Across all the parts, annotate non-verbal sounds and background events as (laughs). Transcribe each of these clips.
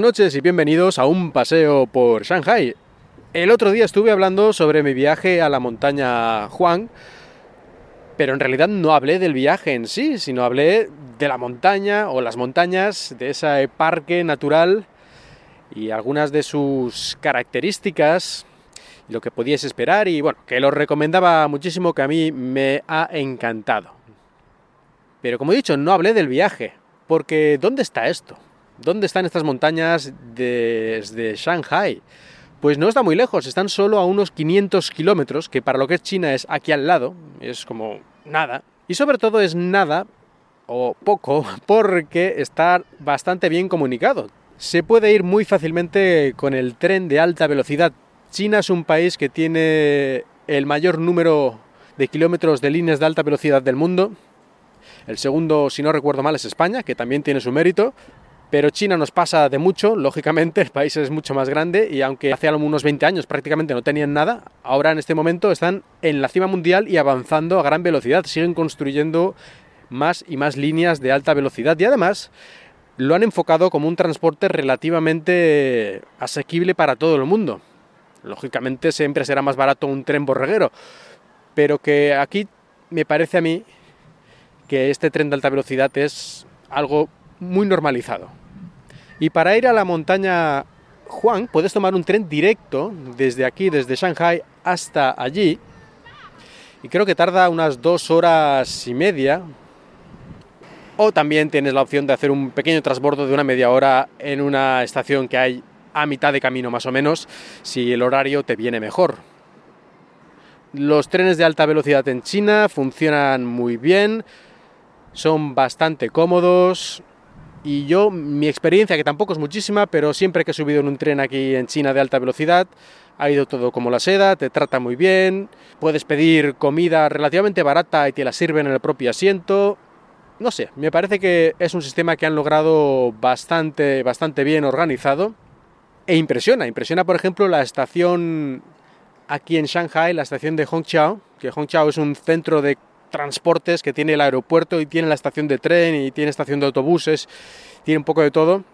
Buenas noches y bienvenidos a un paseo por Shanghai. El otro día estuve hablando sobre mi viaje a la montaña Huang, pero en realidad no hablé del viaje en sí, sino hablé de la montaña o las montañas, de ese parque natural y algunas de sus características, lo que podíais esperar y bueno, que lo recomendaba muchísimo, que a mí me ha encantado. Pero como he dicho, no hablé del viaje, porque ¿dónde está esto? ¿Dónde están estas montañas desde Shanghai? Pues no está muy lejos, están solo a unos 500 kilómetros, que para lo que es China es aquí al lado, es como nada. Y sobre todo es nada, o poco, (laughs) porque está bastante bien comunicado. Se puede ir muy fácilmente con el tren de alta velocidad. China es un país que tiene el mayor número de kilómetros de líneas de alta velocidad del mundo. El segundo, si no recuerdo mal, es España, que también tiene su mérito, pero China nos pasa de mucho, lógicamente, (laughs) el país es mucho más grande y aunque hace unos 20 años prácticamente no tenían nada, ahora en este momento están en la cima mundial y avanzando a gran velocidad, siguen construyendo más y más líneas de alta velocidad y además lo han enfocado como un transporte relativamente asequible para todo el mundo. Lógicamente siempre será más barato un tren borreguero, pero que aquí me parece a mí que este tren de alta velocidad es algo muy normalizado. Y para ir a la montaña Juan puedes tomar un tren directo desde aquí, desde Shanghai hasta allí. Y creo que tarda unas dos horas y media. O también tienes la opción de hacer un pequeño transbordo de una media hora en una estación que hay a mitad de camino más o menos, si el horario te viene mejor. Los trenes de alta velocidad en China funcionan muy bien, son bastante cómodos, y yo, mi experiencia, que tampoco es muchísima, pero siempre que he subido en un tren aquí en China de alta velocidad, ha ido todo como la seda, te trata muy bien, puedes pedir comida relativamente barata y te la sirven en el propio asiento. No sé, me parece que es un sistema que han logrado bastante, bastante bien organizado e impresiona. Impresiona, por ejemplo, la estación aquí en Shanghai, la estación de Hongqiao, que Hongqiao es un centro de transportes que tiene el aeropuerto y tiene la estación de tren y tiene estación de autobuses, tiene un poco de todo.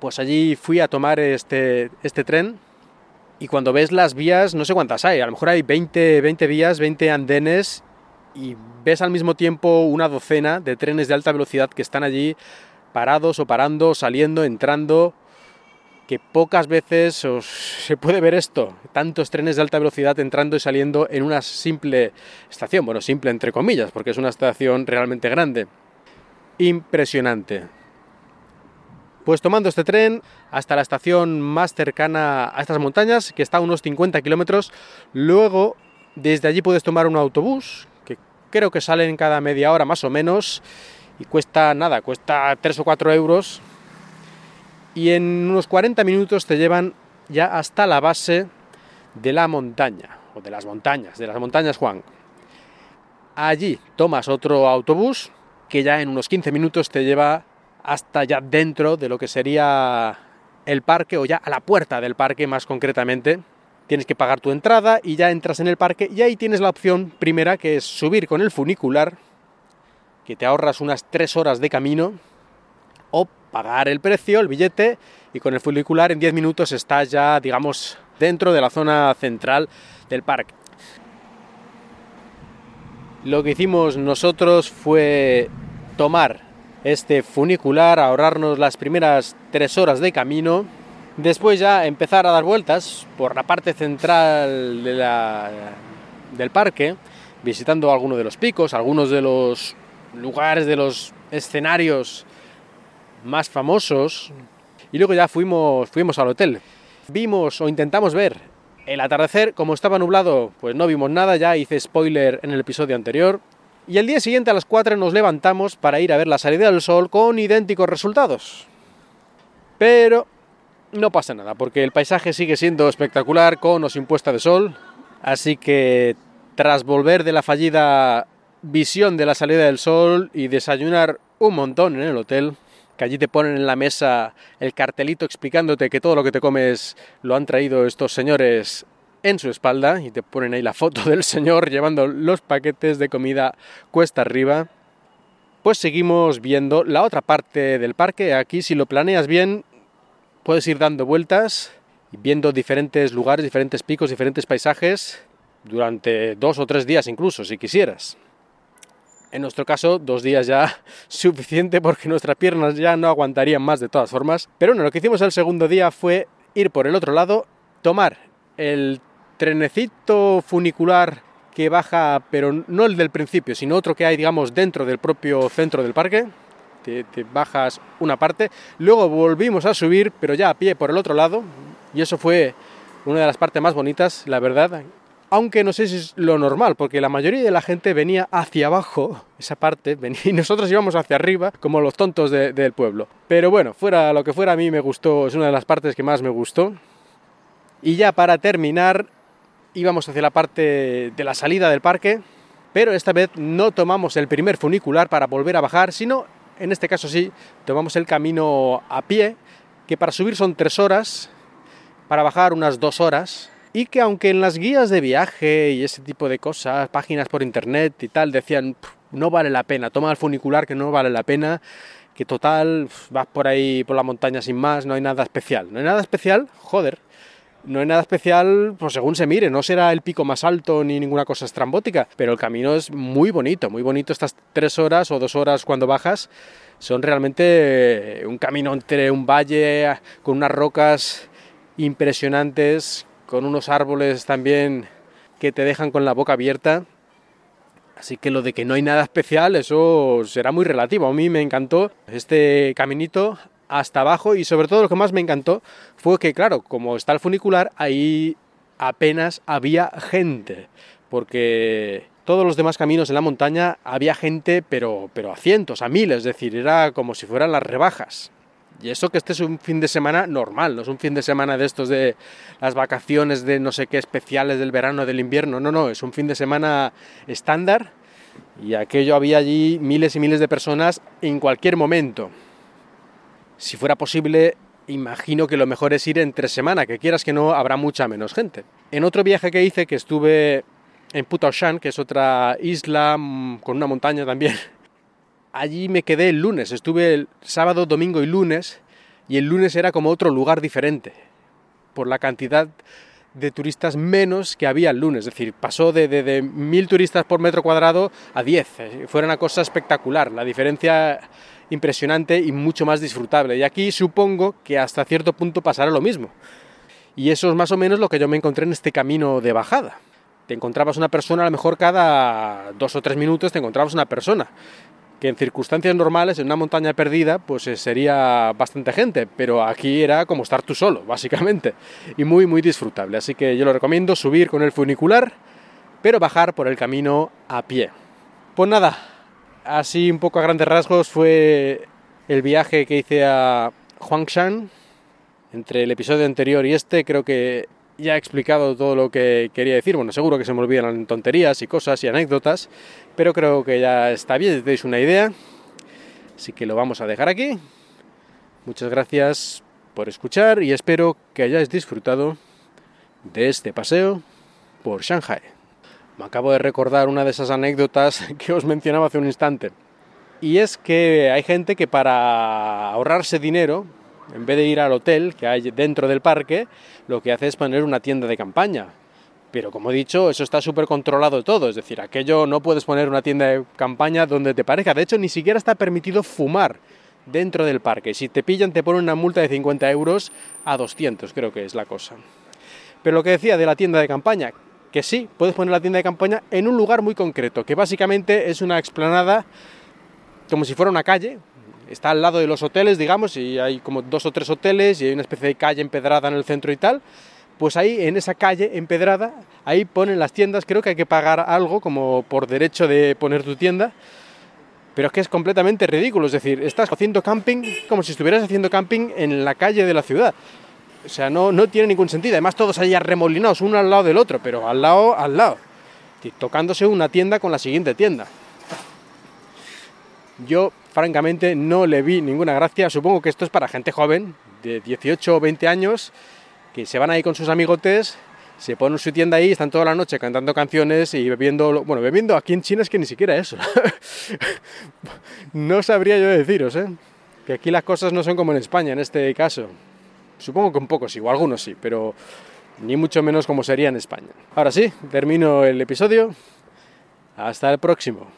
Pues allí fui a tomar este, este tren y cuando ves las vías, no sé cuántas hay, a lo mejor hay 20, 20 vías, 20 andenes y ves al mismo tiempo una docena de trenes de alta velocidad que están allí parados o parando, saliendo, entrando que pocas veces se puede ver esto, tantos trenes de alta velocidad entrando y saliendo en una simple estación, bueno, simple entre comillas, porque es una estación realmente grande. Impresionante. Pues tomando este tren hasta la estación más cercana a estas montañas, que está a unos 50 kilómetros, luego desde allí puedes tomar un autobús, que creo que salen cada media hora más o menos, y cuesta nada, cuesta 3 o 4 euros, y en unos 40 minutos te llevan ya hasta la base de la montaña, o de las montañas, de las montañas Juan. Allí tomas otro autobús que ya en unos 15 minutos te lleva hasta ya dentro de lo que sería el parque o ya a la puerta del parque más concretamente. Tienes que pagar tu entrada y ya entras en el parque y ahí tienes la opción primera que es subir con el funicular, que te ahorras unas 3 horas de camino, pagar el precio, el billete, y con el funicular en 10 minutos estás ya, digamos, dentro de la zona central del parque. Lo que hicimos nosotros fue tomar este funicular, ahorrarnos las primeras tres horas de camino, después ya empezar a dar vueltas por la parte central del parque, visitando algunos de los picos, algunos de los lugares, de los escenarios más famosos y luego ya fuimos, fuimos al hotel. Vimos o intentamos ver el atardecer, como estaba nublado, pues no vimos nada, ya hice spoiler en el episodio anterior. Y el día siguiente a las 4 nos levantamos para ir a ver la salida del sol con idénticos resultados. Pero no pasa nada, porque el paisaje sigue siendo espectacular con o sin puesta de sol. Así que tras volver de la fallida visión de la salida del sol y desayunar un montón en el hotel, que allí te ponen en la mesa el cartelito explicándote que todo lo que te comes lo han traído estos señores en su espalda y te ponen ahí la foto (laughs) del señor llevando los paquetes de comida cuesta arriba. Pues seguimos viendo la otra parte del parque. Aquí si lo planeas bien puedes ir dando vueltas, viendo diferentes lugares, diferentes picos, diferentes paisajes durante dos o tres días incluso, si quisieras. En nuestro caso, dos días ya (laughs) suficiente porque nuestras piernas ya no aguantarían más de todas formas. Pero bueno, lo que hicimos el segundo día fue ir por el otro lado, tomar el trenecito funicular que baja, pero no el del principio, sino otro que hay, digamos, dentro del propio centro del parque. Te, te, bajas una parte, luego volvimos a subir, pero ya a pie por el otro lado, y eso fue una de las partes más bonitas, la verdad. Aunque no sé si es lo normal, porque la mayoría de la gente venía hacia abajo, esa parte, (laughs) y nosotros íbamos hacia arriba, como los tontos de, del pueblo. Pero bueno, fuera lo que fuera, a mí me gustó, es una de las partes que más me gustó. Y ya para terminar, íbamos hacia la parte de la salida del parque, pero esta vez no tomamos el primer funicular para volver a bajar, sino, en este caso sí, tomamos el camino a pie, que para subir son tres horas, para bajar unas dos horas, y que aunque en las guías de viaje y ese tipo de cosas, páginas por internet y tal, decían, no vale la pena, toma el funicular que no vale la pena, que total, vas por ahí por la montaña sin más, no hay nada especial. No hay nada especial, joder, no hay nada especial, pues según se mire, no será el pico más alto ni ninguna cosa estrambótica, pero el camino es muy bonito, muy bonito estas tres horas o dos horas cuando bajas, son realmente un camino entre un valle con unas rocas impresionantes, con unos árboles también que te dejan con la boca abierta. Así que lo de que no hay nada especial, eso será muy relativo. A mí me encantó este caminito hasta abajo y sobre todo lo que más me encantó fue que, claro, como está el funicular, ahí apenas había gente. Porque todos los demás caminos en la montaña había gente, pero, pero a cientos, a miles, es decir, era como si fueran las rebajas. Y eso que este es un fin de semana normal, no es un fin de semana de estos de las vacaciones de no sé qué especiales del verano, del invierno, no, no, es un fin de semana estándar y aquello había allí miles y miles de personas en cualquier momento. Si fuera posible, imagino que lo mejor es ir entre semana, que quieras que no, habrá mucha menos gente. En otro viaje que hice, que estuve en Putaoshan, que es otra isla mm, con una montaña también, allí me quedé el lunes, estuve el sábado, domingo y lunes, y el lunes era como otro lugar diferente, por la cantidad de turistas menos que había el lunes, es decir, pasó de, de, de mil turistas por metro cuadrado a diez, fue una cosa espectacular, la diferencia impresionante y mucho más disfrutable, y aquí supongo que hasta cierto punto pasará lo mismo, y eso es más o menos lo que yo me encontré en este camino de bajada. Te encontrabas una persona, a lo mejor cada dos o tres minutos te encontrabas una persona, que en circunstancias normales, en una montaña perdida, pues sería bastante gente, pero aquí era como estar tú solo, básicamente, y muy, muy disfrutable. Así que yo lo recomiendo subir con el funicular, pero bajar por el camino a pie. Pues nada, así un poco a grandes rasgos fue el viaje que hice a Huangshan. Entre el episodio anterior y este, creo que ya he explicado todo lo que quería decir. Bueno, seguro que se me olvidan tonterías y cosas y anécdotas, pero creo que ya está bien, tenéis una idea. Así que lo vamos a dejar aquí. Muchas gracias por escuchar y espero que hayáis disfrutado de este paseo por Shanghai. Me acabo de recordar una de esas anécdotas (laughs) que os mencionaba hace un instante. Y es que hay gente que para ahorrarse dinero, en vez de ir al hotel que hay dentro del parque, lo que hace es poner una tienda de campaña. Pero como he dicho, eso está súper controlado todo, es decir, aquello no puedes poner una tienda de campaña donde te parezca. De hecho, ni siquiera está permitido fumar dentro del parque. Si te pillan, te ponen una multa de 50 euros a 200, creo que es la cosa. Pero lo que decía de la tienda de campaña, que sí, puedes poner la tienda de campaña en un lugar muy concreto, que básicamente es una explanada como si fuera una calle, está al lado de los hoteles, digamos, y hay como dos o tres hoteles y hay una especie de calle empedrada en el centro y tal. Pues ahí, en esa calle empedrada, ahí ponen las tiendas, creo que hay que pagar algo como por derecho de poner tu tienda, pero es que es completamente ridículo, es decir, estás haciendo camping como si estuvieras haciendo camping en la calle de la ciudad. O sea, no, no tiene ningún sentido. Además, todos ahí arremolinados, uno al lado del otro, pero al lado, al lado. Tocándose una tienda con la siguiente tienda. Yo francamente no le vi ninguna gracia. Supongo que esto es para gente joven, de 18 o 20 años, que se van ahí con sus amigotes, se ponen su tienda ahí, están toda la noche cantando canciones y bebiendo, bueno, bebiendo aquí en China es que ni siquiera eso. (laughs) no sabría yo deciros, ¿eh? Que aquí las cosas no son como en España en este caso. Supongo que un poco sí, o algunos sí, pero ni mucho menos como sería en España. Ahora sí, termino el episodio. Hasta el próximo.